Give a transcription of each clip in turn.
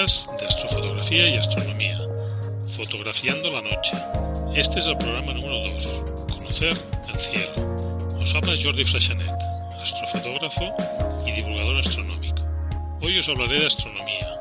De astrofotografía y astronomía, Fotografiando la Noche. Este es el programa número 2, Conocer el Cielo. Os habla Jordi Freixanet, astrofotógrafo y divulgador astronómico. Hoy os hablaré de astronomía,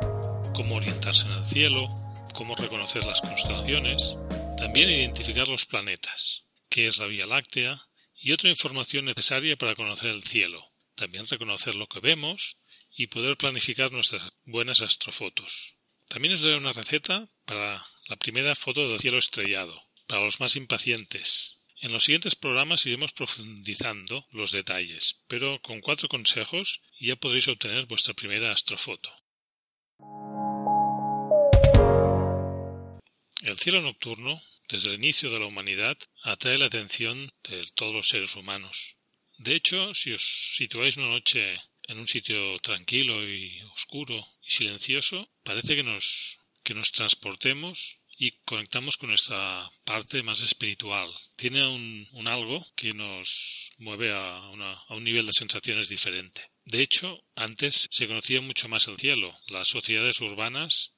cómo orientarse en el cielo, cómo reconocer las constelaciones, también identificar los planetas, qué es la Vía Láctea y otra información necesaria para conocer el cielo, también reconocer lo que vemos y poder planificar nuestras buenas astrofotos. También os daré una receta para la primera foto del cielo estrellado, para los más impacientes. En los siguientes programas iremos profundizando los detalles, pero con cuatro consejos ya podréis obtener vuestra primera astrofoto. El cielo nocturno, desde el inicio de la humanidad, atrae la atención de todos los seres humanos. De hecho, si os situáis una noche en un sitio tranquilo y oscuro y silencioso, parece que nos, que nos transportemos y conectamos con nuestra parte más espiritual. Tiene un, un algo que nos mueve a, a un nivel de sensaciones diferente. De hecho, antes se conocía mucho más el cielo. Las sociedades urbanas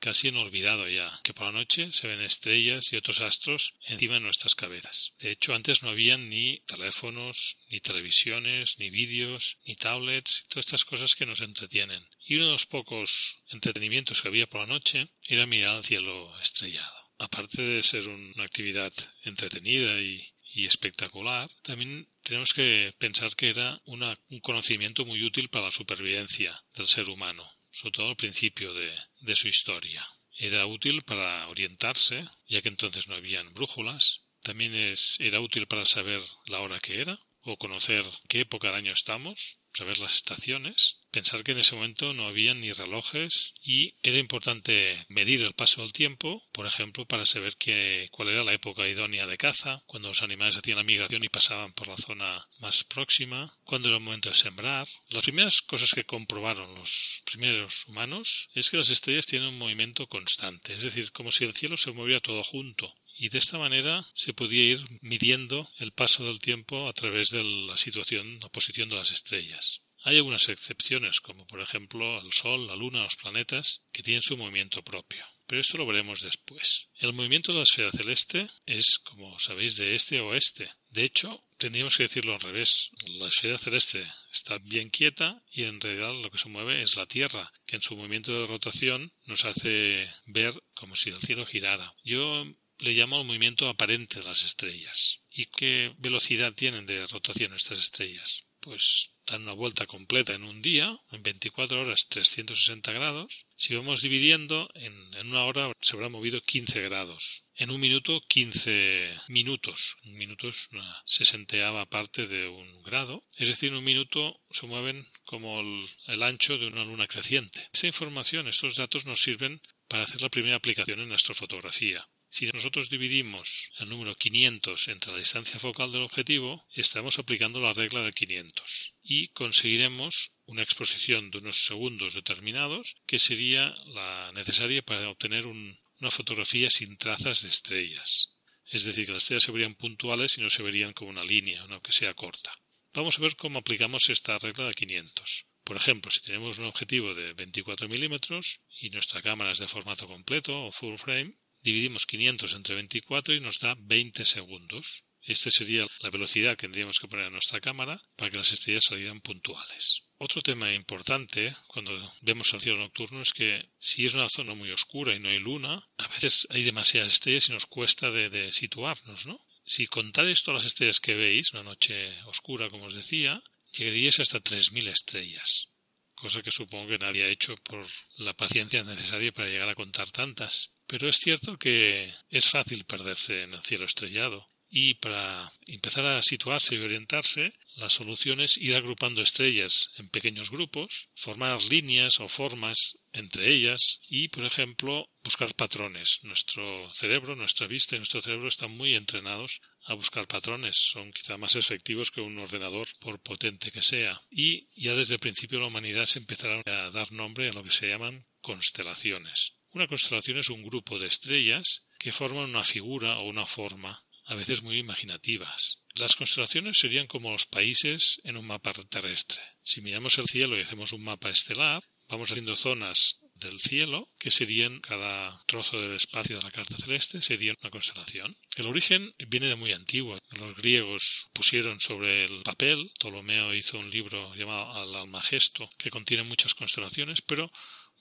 casi han olvidado ya que por la noche se ven estrellas y otros astros encima de nuestras cabezas. De hecho, antes no habían ni teléfonos, ni televisiones, ni vídeos, ni tablets, todas estas cosas que nos entretienen. Y uno de los pocos entretenimientos que había por la noche era mirar al cielo estrellado. Aparte de ser una actividad entretenida y, espectacular, también tenemos que pensar que era un conocimiento muy útil para la supervivencia del ser humano sobre todo al principio de, su historia. Era útil para orientarse, ya que entonces no habían brújulas. También era útil para saber la hora que era, o conocer qué época del año estamos, saber las estaciones, pensar que en ese momento no había ni relojes y era importante medir el paso del tiempo, por ejemplo, para saber que, cuál era la época idónea de caza, cuando los animales hacían la migración y pasaban por la zona más próxima, cuándo era el momento de sembrar. Las primeras cosas que comprobaron los primeros humanos es que las estrellas tienen un movimiento constante, es decir, como si el cielo se moviera todo junto, y de esta manera se podía ir midiendo el paso del tiempo a través de la situación o posición de las estrellas. Hay algunas excepciones, como por ejemplo el Sol, la Luna, los planetas, que tienen su movimiento propio. Pero esto lo veremos después. El movimiento de la esfera celeste es, como sabéis, de este a oeste. De hecho, tendríamos que decirlo al revés. La esfera celeste está bien quieta y en realidad lo que se mueve es la Tierra, que en su movimiento de rotación nos hace ver como si el cielo girara. Yo le llamo el movimiento aparente de las estrellas. ¿Y qué velocidad tienen de rotación estas estrellas? Pues dan una vuelta completa en un día, en 24 horas 360 grados. Si vamos dividiendo, en, una hora se habrá movido 15 grados. En un minuto, 15 minutos. Un minuto es una sesenteava parte de un grado. Es decir, en un minuto se mueven como el, el ancho de una luna creciente. Esta información, estos datos nos sirven para hacer la primera aplicación en astrofotografía. Si nosotros dividimos el número 500 entre la distancia focal del objetivo, estamos aplicando la regla de 500 y conseguiremos una exposición de unos segundos determinados que sería la necesaria para obtener una fotografía sin trazas de estrellas. Es decir, que las estrellas se verían puntuales y no se verían como una línea, aunque sea corta. Vamos a ver cómo aplicamos esta regla de 500. Por ejemplo, si tenemos un objetivo de 24 milímetros y nuestra cámara es de formato completo o full frame, dividimos 500 entre 24 y nos da 20 segundos. Esta sería la velocidad que tendríamos que poner a nuestra cámara para que las estrellas salieran puntuales. Otro tema importante cuando vemos el cielo nocturno es que si es una zona muy oscura y no hay luna, a veces hay demasiadas estrellas y nos cuesta de, situarnos, ¿no? Si contáis todas las estrellas que veis, una noche oscura, como os decía, llegaríais hasta 3.000 estrellas. cosa que supongo que nadie ha hecho por la paciencia necesaria para llegar a contar tantas. Pero es cierto que es fácil perderse en el cielo estrellado y para empezar a situarse y orientarse, la solución es ir agrupando estrellas en pequeños grupos, formar líneas o formas entre ellas y, por ejemplo, buscar patrones. Nuestro cerebro, nuestra vista y nuestro cerebro están muy entrenados a buscar patrones. Son quizá más efectivos que un ordenador, por potente que sea. Y ya desde el principio la humanidad se empezará a dar nombre a lo que se llaman constelaciones. Una constelación es un grupo de estrellas que forman una figura o una forma a veces muy imaginativas. Las constelaciones serían como los países en un mapa terrestre. Si miramos el cielo y hacemos un mapa estelar, vamos haciendo zonas del cielo, que serían cada trozo del espacio de la carta celeste, sería una constelación. El origen viene de muy antiguo. Los griegos pusieron sobre el papel, Ptolomeo hizo un libro llamado Al Almagesto, que contiene muchas constelaciones, pero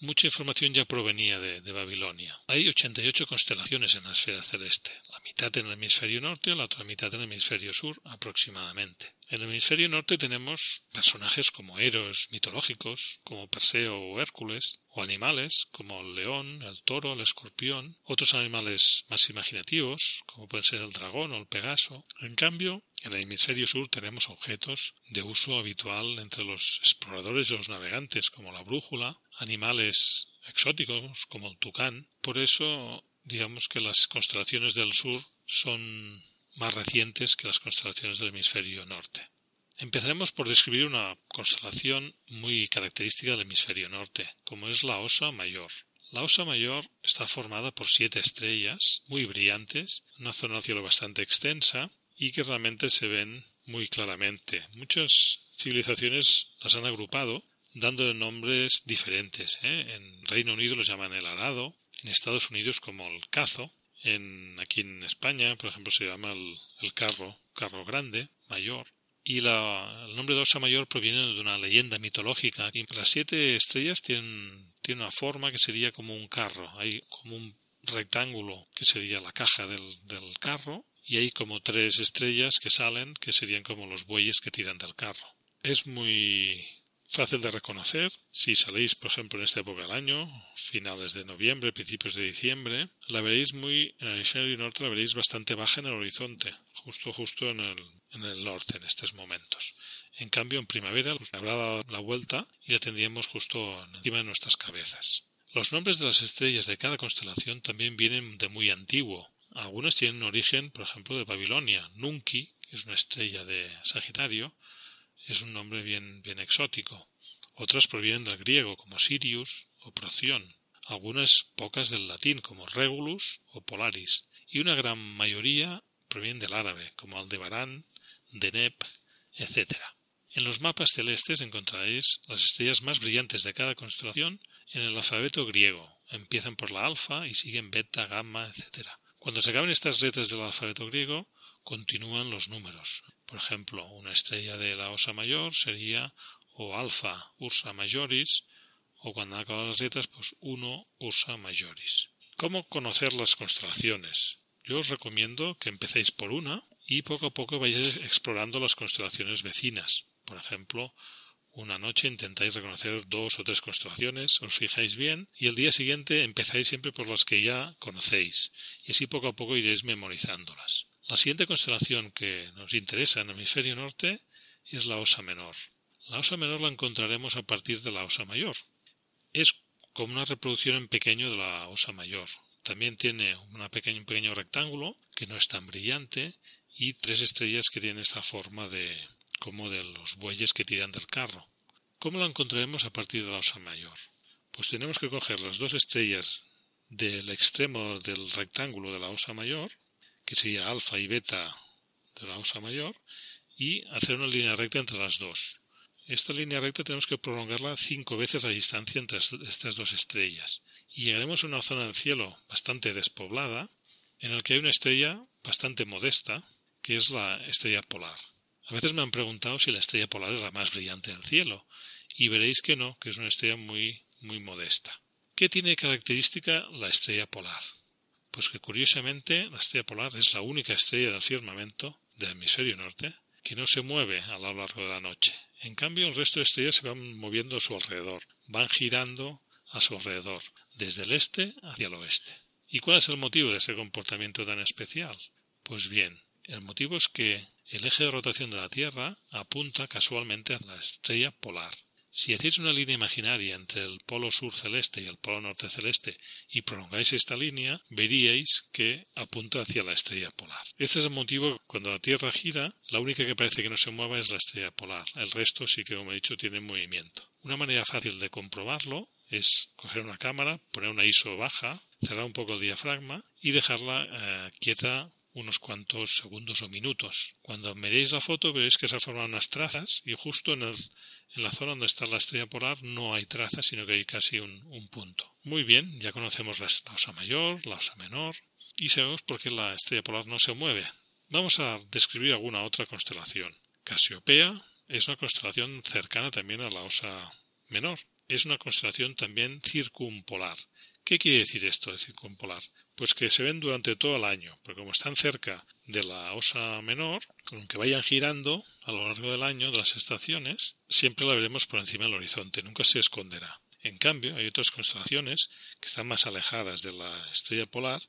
mucha información ya provenía de, Babilonia. Hay 88 constelaciones en la esfera celeste, la mitad en el hemisferio norte, la otra mitad en el hemisferio sur aproximadamente. En el hemisferio norte tenemos personajes como héroes mitológicos, como Perseo o Hércules, o animales como el león, el toro, el escorpión, otros animales más imaginativos, como pueden ser el dragón o el pegaso. En cambio, en el hemisferio sur tenemos objetos de uso habitual entre los exploradores y los navegantes, como la brújula, animales exóticos como el tucán. Por eso, digamos que las constelaciones del sur son más recientes que las constelaciones del hemisferio norte. Empezaremos por describir una constelación muy característica del hemisferio norte, como es la Osa Mayor. La Osa Mayor está formada por siete estrellas muy brillantes, una zona del cielo bastante extensa y que realmente se ven muy claramente. Muchas civilizaciones las han agrupado dando nombres diferentes. ¿eh? En Reino Unido los llaman el arado, en Estados Unidos como el cazo, en, aquí en España, por ejemplo, se llama el, carro, carro grande, mayor. Y el nombre de Osa Mayor proviene de una leyenda mitológica. Y las siete estrellas tienen, tienen una forma que sería como un carro. Hay como un rectángulo que sería la caja del, del carro y hay como tres estrellas que salen que serían como los bueyes que tiran del carro. Es muy fácil de reconocer si salís, por ejemplo, en esta época del año, finales de noviembre, principios de diciembre, la veréis muy, en el hemisferio norte la veréis bastante baja en el horizonte, justo, justo en el, en el norte en estos momentos. En cambio, en primavera pues, habrá dado la vuelta y la tendríamos justo encima de nuestras cabezas. Los nombres de las estrellas de cada constelación también vienen de muy antiguo. Algunas tienen origen, por ejemplo, de Babilonia. Nunki, que es una estrella de Sagitario, es un nombre bien, exótico. Otras provienen del griego, como Sirius o Proción. Algunas pocas del latín, como Regulus o Polaris. Y una gran mayoría provienen del árabe, como Aldebarán, Deneb, etc. En los mapas celestes encontraréis las estrellas más brillantes de cada constelación en el alfabeto griego. Empiezan por la alfa y siguen beta, gamma, etc. Cuando se acaben estas letras del alfabeto griego, continúan los números. Por ejemplo, una estrella de la Osa Mayor sería o alfa Ursa Majoris o cuando acaban las letras, pues 1 Ursa Majoris. ¿Cómo conocer las constelaciones? Yo os recomiendo que empecéis por una y poco a poco vayáis explorando las constelaciones vecinas. Por ejemplo, una noche intentáis reconocer dos o tres constelaciones, os fijáis bien y el día siguiente empezáis siempre por las que ya conocéis y así poco a poco iréis memorizándolas. La siguiente constelación que nos interesa en el hemisferio norte es la Osa Menor. La Osa Menor la encontraremos a partir de la Osa Mayor. Es como una reproducción en pequeño de la Osa Mayor. También tiene un pequeño rectángulo que no es tan brillante y tres estrellas que tienen esta forma de como de los bueyes que tiran del carro. ¿Cómo la encontraremos a partir de la Osa Mayor? Pues tenemos que coger las dos estrellas del extremo del rectángulo de la Osa Mayor que sería alfa y beta de la osa mayor, y hacer una línea recta entre las dos. Esta línea recta tenemos que prolongarla cinco veces la distancia entre estas dos estrellas. Y llegaremos a una zona del cielo bastante despoblada, en la que hay una estrella bastante modesta, que es la estrella polar. A veces me han preguntado si la estrella polar es la más brillante del cielo, y veréis que no, que es una estrella muy, muy modesta. ¿Qué tiene característica la estrella polar? Pues que curiosamente la estrella polar es la única estrella del firmamento del hemisferio norte que no se mueve a lo largo de la noche. En cambio, el resto de estrellas se van moviendo a su alrededor, van girando a su alrededor, desde el este hacia el oeste. ¿Y cuál es el motivo de ese comportamiento tan especial? Pues bien, el motivo es que el eje de rotación de la Tierra apunta casualmente a la estrella polar. Si hacéis una línea imaginaria entre el polo sur celeste y el polo norte celeste y prolongáis esta línea, veríais que apunta hacia la estrella polar. Este es el motivo que cuando la Tierra gira, la única que parece que no se mueva es la estrella polar. El resto sí que, como he dicho, tiene movimiento. Una manera fácil de comprobarlo es coger una cámara, poner una ISO baja, cerrar un poco el diafragma y dejarla eh, quieta unos cuantos segundos o minutos. Cuando miréis la foto veréis que se han formado unas trazas y justo en, la zona donde está la estrella polar no hay trazas, sino que hay casi un, punto. Muy bien, ya conocemos la, la, osa mayor, la osa menor y sabemos por qué la estrella polar no se mueve. Vamos a describir alguna otra constelación. Casiopea es una constelación cercana también a la osa menor. Es una constelación también circumpolar. ¿Qué quiere decir esto de circumpolar? Pues que se ven durante todo el año, porque como están cerca de la osa menor, aunque vayan girando a lo largo del año de las estaciones, siempre la veremos por encima del horizonte, nunca se esconderá. En cambio, hay otras constelaciones que están más alejadas de la estrella polar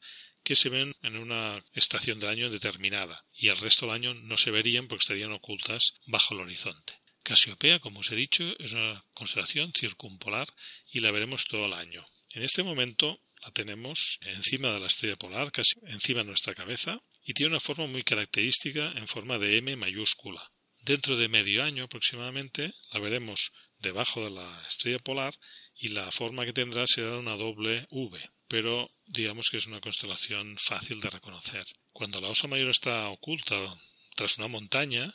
que se ven en una estación del año determinada y el resto del año no se verían porque estarían ocultas bajo el horizonte. Casiopea, como os he dicho, es una constelación circumpolar y la veremos todo el año. En este momento la tenemos encima de la estrella polar, casi encima de nuestra cabeza, y tiene una forma muy característica en forma de M mayúscula. Dentro de medio año aproximadamente la veremos debajo de la estrella polar y la forma que tendrá será una doble V, pero digamos que es una constelación fácil de reconocer. Cuando la osa mayor está oculta tras una montaña,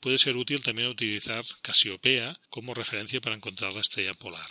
puede ser útil también utilizar Casiopea como referencia para encontrar la estrella polar.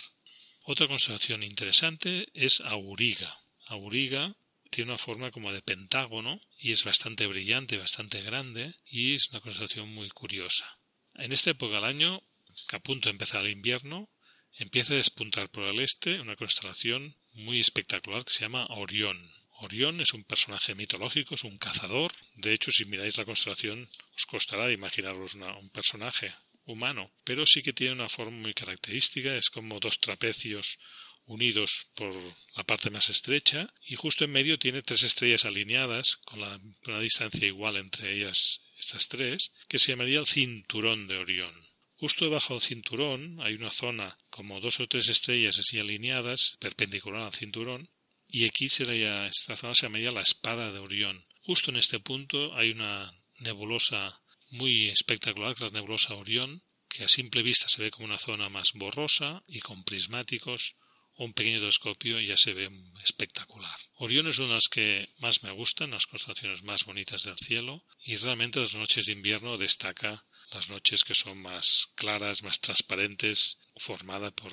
Otra constelación interesante es Auriga. Auriga tiene una forma como de pentágono y es bastante brillante, bastante grande y es una constelación muy curiosa. En esta época del año, que a punto de empezar el invierno, empieza a despuntar por el este una constelación muy espectacular que se llama Orión. Orión es un personaje mitológico, es un cazador. De hecho, si miráis la constelación, os costará imaginaros un personaje humano, pero sí que tiene una forma muy característica, es como dos trapecios unidos por la parte más estrecha y justo en medio tiene tres estrellas alineadas con una distancia igual entre ellas estas tres que se llamaría el cinturón de Orión. Justo debajo del cinturón hay una zona como dos o tres estrellas así alineadas perpendicular al cinturón y aquí sería esta zona se llamaría la espada de Orión. Justo en este punto hay una nebulosa muy espectacular, la nebulosa Orión, que a simple vista se ve como una zona más borrosa y con prismáticos o un pequeño telescopio ya se ve espectacular. Orión es una de las que más me gustan, las constelaciones más bonitas del cielo, y realmente las noches de invierno destaca las noches que son más claras, más transparentes, formadas por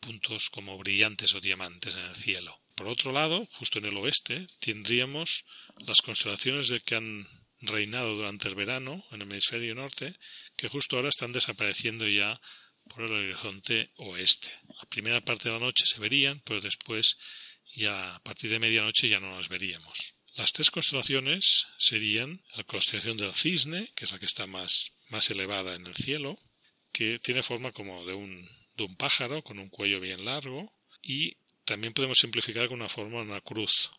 puntos como brillantes o diamantes en el cielo. Por otro lado, justo en el oeste, tendríamos las constelaciones de que han reinado durante el verano en el hemisferio norte que justo ahora están desapareciendo ya por el horizonte oeste. La primera parte de la noche se verían, pero después ya a partir de medianoche ya no las veríamos. Las tres constelaciones serían la constelación del cisne, que es la que está más, más elevada en el cielo, que tiene forma como de un, de un pájaro con un cuello bien largo, y también podemos simplificar con una forma una cruz,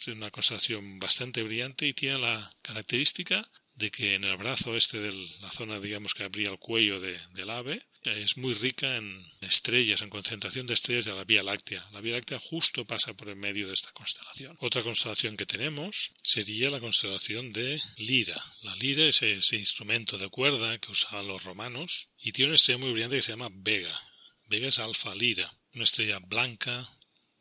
es una constelación bastante brillante y tiene la característica de que en el brazo este de la zona, digamos, que abría el cuello del ave, es muy rica en estrellas, en concentración de estrellas de la Vía Láctea. La Vía Láctea justo pasa por el medio de esta constelación. Otra constelación que tenemos sería la constelación de Lira. La Lira es ese instrumento de cuerda que usaban los romanos y tiene una estrella muy brillante que se llama Vega. Vega es Alfa Lira, una estrella blanca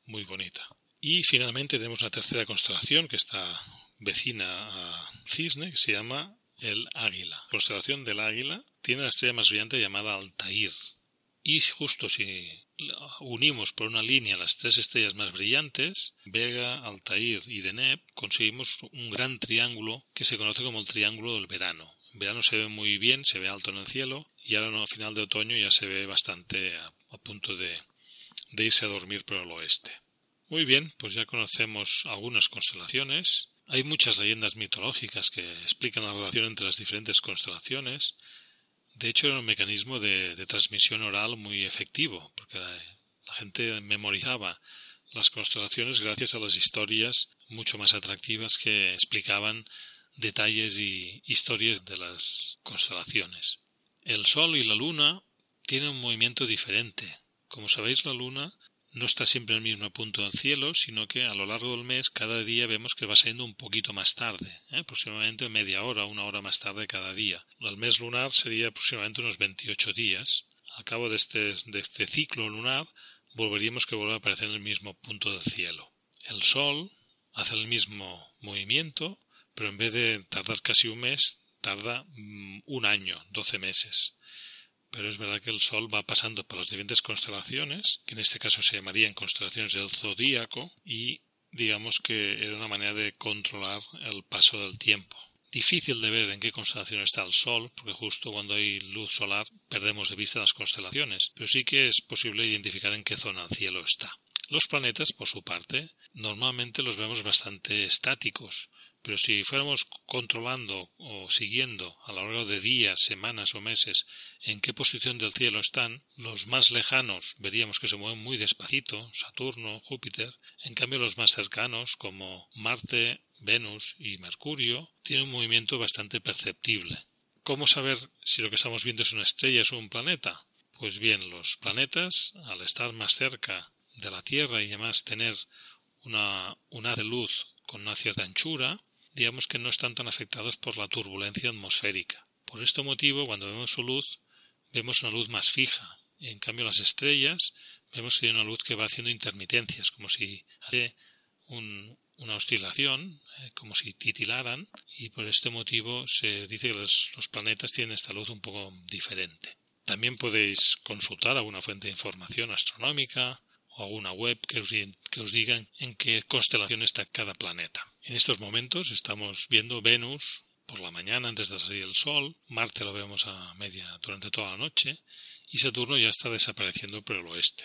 muy bonita. Y finalmente tenemos una tercera constelación que está vecina a Cisne, que se llama el Águila. La constelación del Águila tiene la estrella más brillante llamada Altair. Y justo si unimos por una línea las tres estrellas más brillantes, Vega, Altair y Deneb, conseguimos un gran triángulo que se conoce como el triángulo del verano. En verano se ve muy bien, se ve alto en el cielo, y ahora a final de otoño ya se ve bastante a, punto de irse a dormir por el oeste. Muy bien, pues ya conocemos algunas constelaciones. Hay muchas leyendas mitológicas que explican la relación entre las diferentes constelaciones. De hecho, era un mecanismo de, transmisión oral muy efectivo, porque la, la gente memorizaba las constelaciones gracias a las historias mucho más atractivas que explicaban detalles y historias de las constelaciones. El Sol y la Luna tienen un movimiento diferente. Como sabéis, la Luna no está siempre en el mismo punto del cielo, sino que a lo largo del mes cada día vemos que va saliendo un poquito más tarde, ¿eh? aproximadamente media hora, una hora más tarde cada día. El mes lunar sería aproximadamente unos 28 días. Al cabo de este, de este ciclo lunar volveríamos que vuelve a aparecer en el mismo punto del cielo. El Sol hace el mismo movimiento, pero en vez de tardar casi un mes, tarda mm, un año, doce meses pero es verdad que el Sol va pasando por las diferentes constelaciones, que en este caso se llamarían constelaciones del zodíaco, y digamos que era una manera de controlar el paso del tiempo. Difícil de ver en qué constelación está el Sol, porque justo cuando hay luz solar perdemos de vista las constelaciones, pero sí que es posible identificar en qué zona del cielo está. Los planetas, por su parte, normalmente los vemos bastante estáticos, pero si fuéramos controlando o siguiendo a lo largo de días, semanas o meses en qué posición del cielo están, los más lejanos veríamos que se mueven muy despacito, Saturno, Júpiter, en cambio los más cercanos, como Marte, Venus y Mercurio, tienen un movimiento bastante perceptible. ¿Cómo saber si lo que estamos viendo es una estrella o un planeta? Pues bien, los planetas, al estar más cerca de la Tierra y además tener una, una de luz con una cierta anchura, digamos que no están tan afectados por la turbulencia atmosférica. Por este motivo, cuando vemos su luz, vemos una luz más fija. En cambio, las estrellas vemos que hay una luz que va haciendo intermitencias, como si hace una oscilación, eh, como si titilaran, y por este motivo se dice que los, planetas tienen esta luz un poco diferente. También podéis consultar alguna fuente de información astronómica o alguna web que os, que os diga en qué constelación está cada planeta. En estos momentos estamos viendo Venus por la mañana antes de salir el sol, Marte lo vemos a media durante toda la noche y Saturno ya está desapareciendo por el oeste.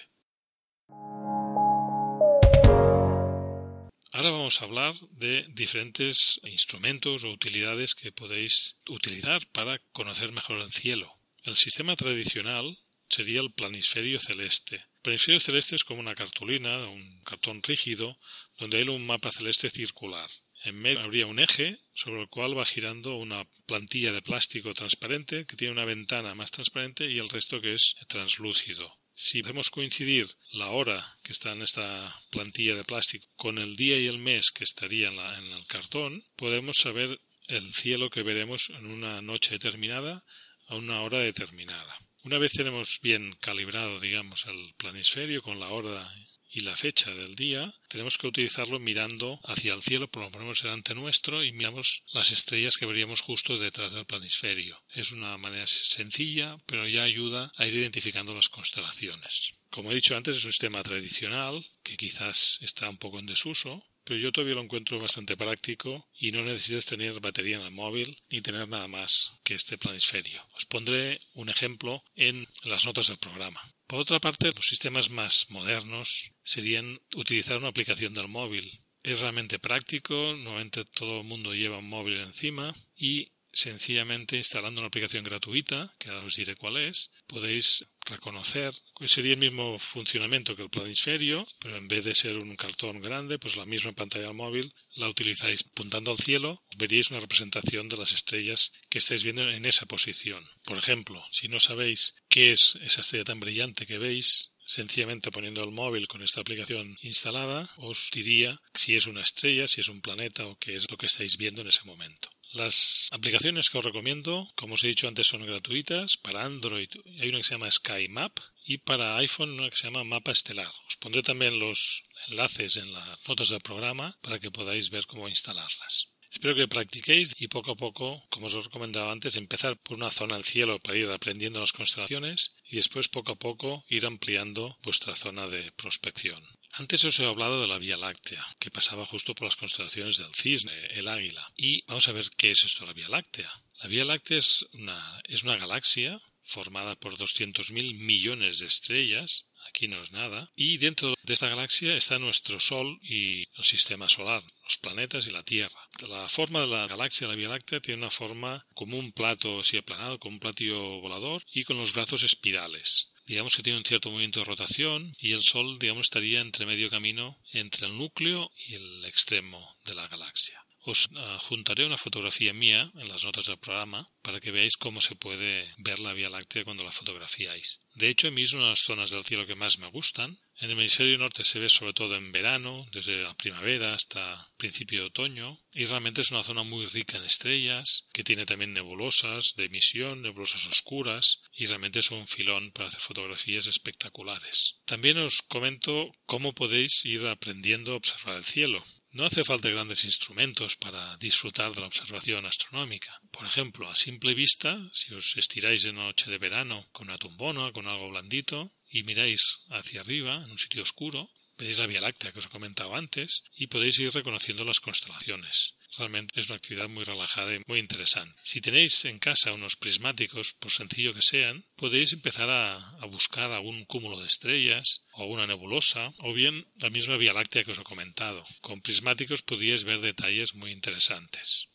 Ahora vamos a hablar de diferentes instrumentos o utilidades que podéis utilizar para conocer mejor el cielo. El sistema tradicional sería el planisferio celeste. El planisferio celeste es como una cartulina, un cartón rígido, donde hay un mapa celeste circular. En medio habría un eje sobre el cual va girando una plantilla de plástico transparente que tiene una ventana más transparente y el resto que es translúcido. Si hacemos coincidir la hora que está en esta plantilla de plástico con el día y el mes que estaría en el cartón, podemos saber el cielo que veremos en una noche determinada a una hora determinada. Una vez tenemos bien calibrado, digamos, el planisferio con la hora y la fecha del día, tenemos que utilizarlo mirando hacia el cielo, por lo ponemos delante nuestro y miramos las estrellas que veríamos justo detrás del planisferio. Es una manera sencilla, pero ya ayuda a ir identificando las constelaciones. Como he dicho antes, es un sistema tradicional que quizás está un poco en desuso, pero yo todavía lo encuentro bastante práctico y no necesitas tener batería en el móvil ni tener nada más que este planisferio. Os pondré un ejemplo en las notas del programa. Por otra parte, los sistemas más modernos serían utilizar una aplicación del móvil. Es realmente práctico, normalmente todo el mundo lleva un móvil encima y sencillamente instalando una aplicación gratuita, que ahora os diré cuál es, podéis reconocer sería el mismo funcionamiento que el planisferio, pero en vez de ser un cartón grande, pues la misma pantalla móvil la utilizáis apuntando al cielo, veríais una representación de las estrellas que estáis viendo en esa posición. Por ejemplo, si no sabéis qué es esa estrella tan brillante que veis, sencillamente poniendo el móvil con esta aplicación instalada, os diría si es una estrella, si es un planeta o qué es lo que estáis viendo en ese momento. Las aplicaciones que os recomiendo, como os he dicho antes, son gratuitas. Para Android hay una que se llama Sky Map y para iPhone una que se llama Mapa Estelar. Os pondré también los enlaces en las notas del programa para que podáis ver cómo instalarlas. Espero que practiquéis y poco a poco, como os he recomendado antes, empezar por una zona del cielo para ir aprendiendo las constelaciones y después poco a poco ir ampliando vuestra zona de prospección. Antes os he hablado de la Vía Láctea, que pasaba justo por las constelaciones del Cisne, el Águila. Y vamos a ver qué es esto, la Vía Láctea. La Vía Láctea es una, es una galaxia formada por 200.000 millones de estrellas aquí no es nada. Y dentro de esta galaxia está nuestro Sol y el sistema solar, los planetas y la Tierra. La forma de la galaxia, la Vía Láctea, tiene una forma como un plato así aplanado, como un platillo volador y con los brazos espirales digamos que tiene un cierto movimiento de rotación y el Sol, digamos, estaría entre medio camino entre el núcleo y el extremo de la galaxia. Os ah, juntaré una fotografía mía en las notas del programa para que veáis cómo se puede ver la Vía Láctea cuando la fotografiáis. De hecho, a mí es una de las zonas del cielo que más me gustan. En el hemisferio norte se ve sobre todo en verano, desde la primavera hasta principio de otoño, y realmente es una zona muy rica en estrellas, que tiene también nebulosas de emisión, nebulosas oscuras, y realmente es un filón para hacer fotografías espectaculares. También os comento cómo podéis ir aprendiendo a observar el cielo. No hace falta grandes instrumentos para disfrutar de la observación astronómica. Por ejemplo, a simple vista, si os estiráis en noche de verano con una tumbona, con algo blandito, y miráis hacia arriba, en un sitio oscuro, veis la Vía Láctea que os he comentado antes, y podéis ir reconociendo las constelaciones. Realmente es una actividad muy relajada y muy interesante. Si tenéis en casa unos prismáticos, por sencillo que sean, podéis empezar a, buscar algún cúmulo de estrellas o una nebulosa o bien la misma Vía Láctea que os he comentado. Con prismáticos podríais ver detalles muy interesantes.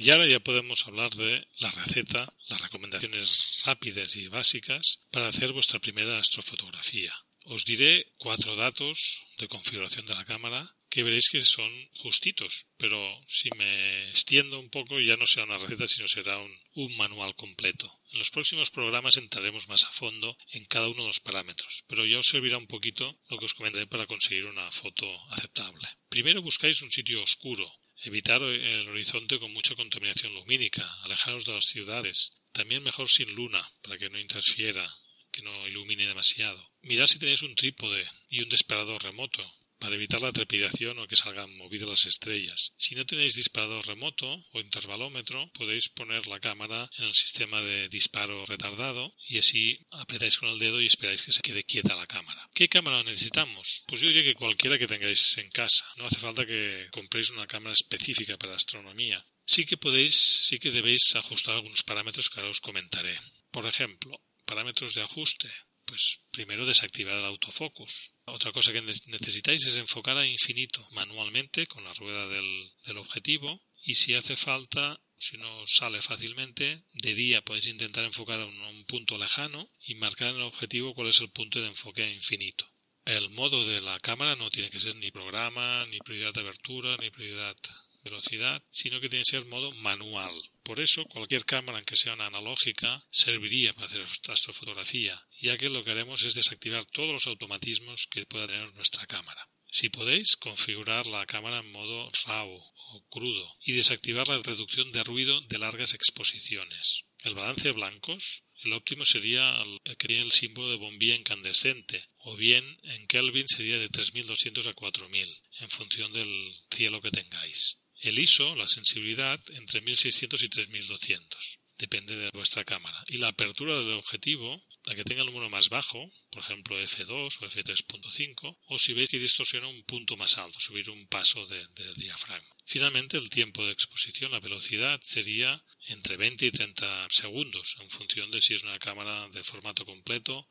Y ahora ya podemos hablar de la receta, las recomendaciones rápidas y básicas para hacer vuestra primera astrofotografía. Os diré cuatro datos de configuración de la cámara que veréis que son justitos, pero si me extiendo un poco ya no será una receta, sino será un, manual completo. En los próximos programas entraremos más a fondo en cada uno de los parámetros, pero ya os servirá un poquito lo que os comentaré para conseguir una foto aceptable. Primero buscáis un sitio oscuro, evitar el horizonte con mucha contaminación lumínica, alejaros de las ciudades, también mejor sin luna para que no interfiera que no ilumine demasiado. Mirad si tenéis un trípode y un disparador remoto para evitar la trepidación o que salgan movidas las estrellas. Si no tenéis disparador remoto o intervalómetro, podéis poner la cámara en el sistema de disparo retardado y así apretáis con el dedo y esperáis que se quede quieta la cámara. ¿Qué cámara necesitamos? Pues yo diría que cualquiera que tengáis en casa. No hace falta que compréis una cámara específica para astronomía. Sí que podéis, sí que debéis ajustar algunos parámetros que ahora os comentaré. Por ejemplo, parámetros de ajuste? Pues primero desactivar el autofocus. Otra cosa que necesitáis es enfocar a infinito manualmente con la rueda del, objetivo y si hace falta si no sale fácilmente, de día podéis intentar enfocar a un, punto lejano y marcar en el objetivo cuál es el punto de enfoque a infinito. El modo de la cámara no tiene que ser ni programa, ni prioridad de abertura, ni prioridad velocidad, sino que tiene que ser modo manual. Por eso, cualquier cámara, aunque sea una analógica, serviría para hacer astrofotografía, ya que lo que haremos es desactivar todos los automatismos que pueda tener nuestra cámara. Si podéis, configurar la cámara en modo RAW o crudo y desactivar la reducción de ruido de largas exposiciones. El balance de blancos el óptimo sería el que tiene el símbolo de bombilla incandescente, o bien en Kelvin sería de 3200 a 4000, en función del cielo que tengáis. El ISO, la sensibilidad, entre 1600 y 3200. Depende de vuestra cámara. Y la apertura del objetivo, la que tenga el número más bajo, por ejemplo F2 o F3.5, o si veis que distorsiona un punto más alto, subir un paso del de diafragma. Finalmente, el tiempo de exposición, la velocidad, sería entre 20 y 30 segundos, en función de si es una cámara de formato completo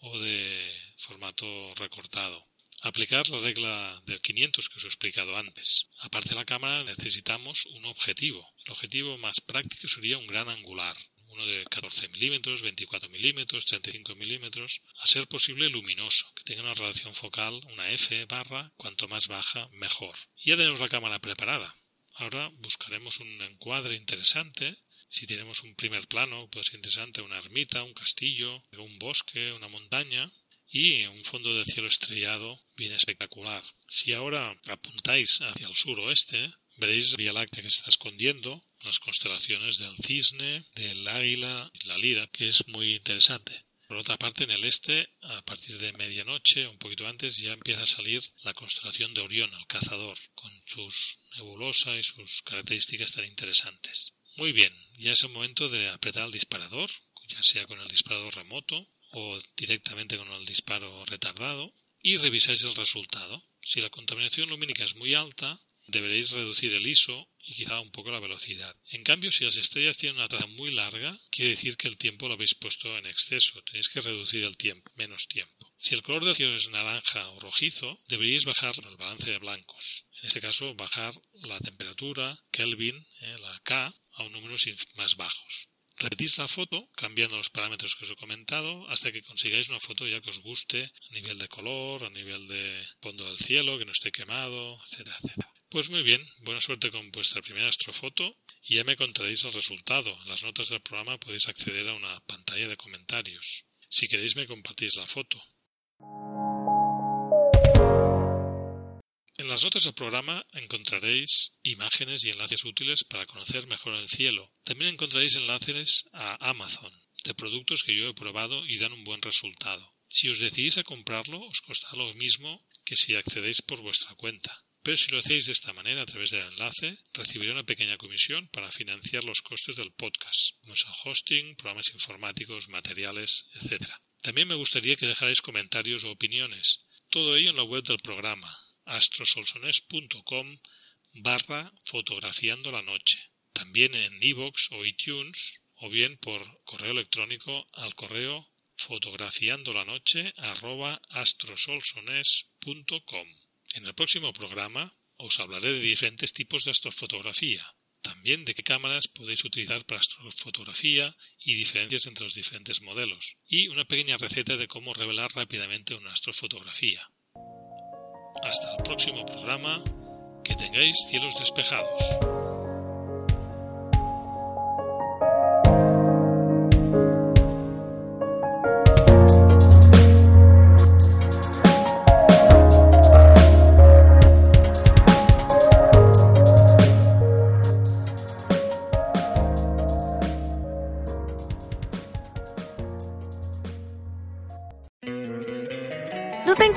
o de formato recortado. Aplicar la regla del 500 que os he explicado antes. Aparte de la cámara necesitamos un objetivo. El objetivo más práctico sería un gran angular, uno de 14 milímetros, 24 milímetros, 35 milímetros, a ser posible luminoso, que tenga una relación focal, una F barra, cuanto más baja, mejor. Ya tenemos la cámara preparada. Ahora buscaremos un encuadre interesante. Si tenemos un primer plano, puede ser interesante una ermita, un castillo, un bosque, una montaña y un fondo de cielo estrellado bien espectacular. Si ahora apuntáis hacia el suroeste, veréis Vía Láctea que se está escondiendo, las constelaciones del cisne, del águila y la lira, que es muy interesante. Por otra parte, en el este, a partir de medianoche, un poquito antes, ya empieza a salir la constelación de Orión, el cazador, con sus nebulosa y sus características tan interesantes. Muy bien, ya es el momento de apretar el disparador, ya sea con el disparador remoto o directamente con el disparo retardado y revisáis el resultado. Si la contaminación lumínica es muy alta, deberéis reducir el ISO y quizá un poco la velocidad. En cambio, si las estrellas tienen una traza muy larga, quiere decir que el tiempo lo habéis puesto en exceso, tenéis que reducir el tiempo, menos tiempo. Si el color del cielo es naranja o rojizo, deberíais bajar el balance de blancos. En este caso, bajar la temperatura, Kelvin, eh, la K, a un número más bajos. Repetís la foto cambiando los parámetros que os he comentado hasta que consigáis una foto ya que os guste a nivel de color, a nivel de fondo del cielo, que no esté quemado, etcétera, etcétera. Pues muy bien, buena suerte con vuestra primera astrofoto y ya me contaréis el resultado. En las notas del programa podéis acceder a una pantalla de comentarios. Si queréis me compartís la foto. En las notas del programa encontraréis imágenes y enlaces útiles para conocer mejor el cielo. También encontraréis enlaces a Amazon de productos que yo he probado y dan un buen resultado. Si os decidís a comprarlo, os costará lo mismo que si accedéis por vuestra cuenta. Pero si lo hacéis de esta manera a través del enlace, recibiré una pequeña comisión para financiar los costes del podcast, como el hosting, programas informáticos, materiales, etc. También me gustaría que dejarais comentarios o opiniones. Todo ello en la web del programa, astrosolsones.com barra fotografiando la noche. También en iVoox o iTunes o bien por correo electrónico al correo fotografiandolanoche arroba astrosolsones.com. En el próximo programa os hablaré de diferentes tipos de astrofotografía, también de qué cámaras podéis utilizar para astrofotografía y diferencias entre los diferentes modelos, y una pequeña receta de cómo revelar rápidamente una astrofotografía. Hasta el próximo programa, que tengáis cielos despejados.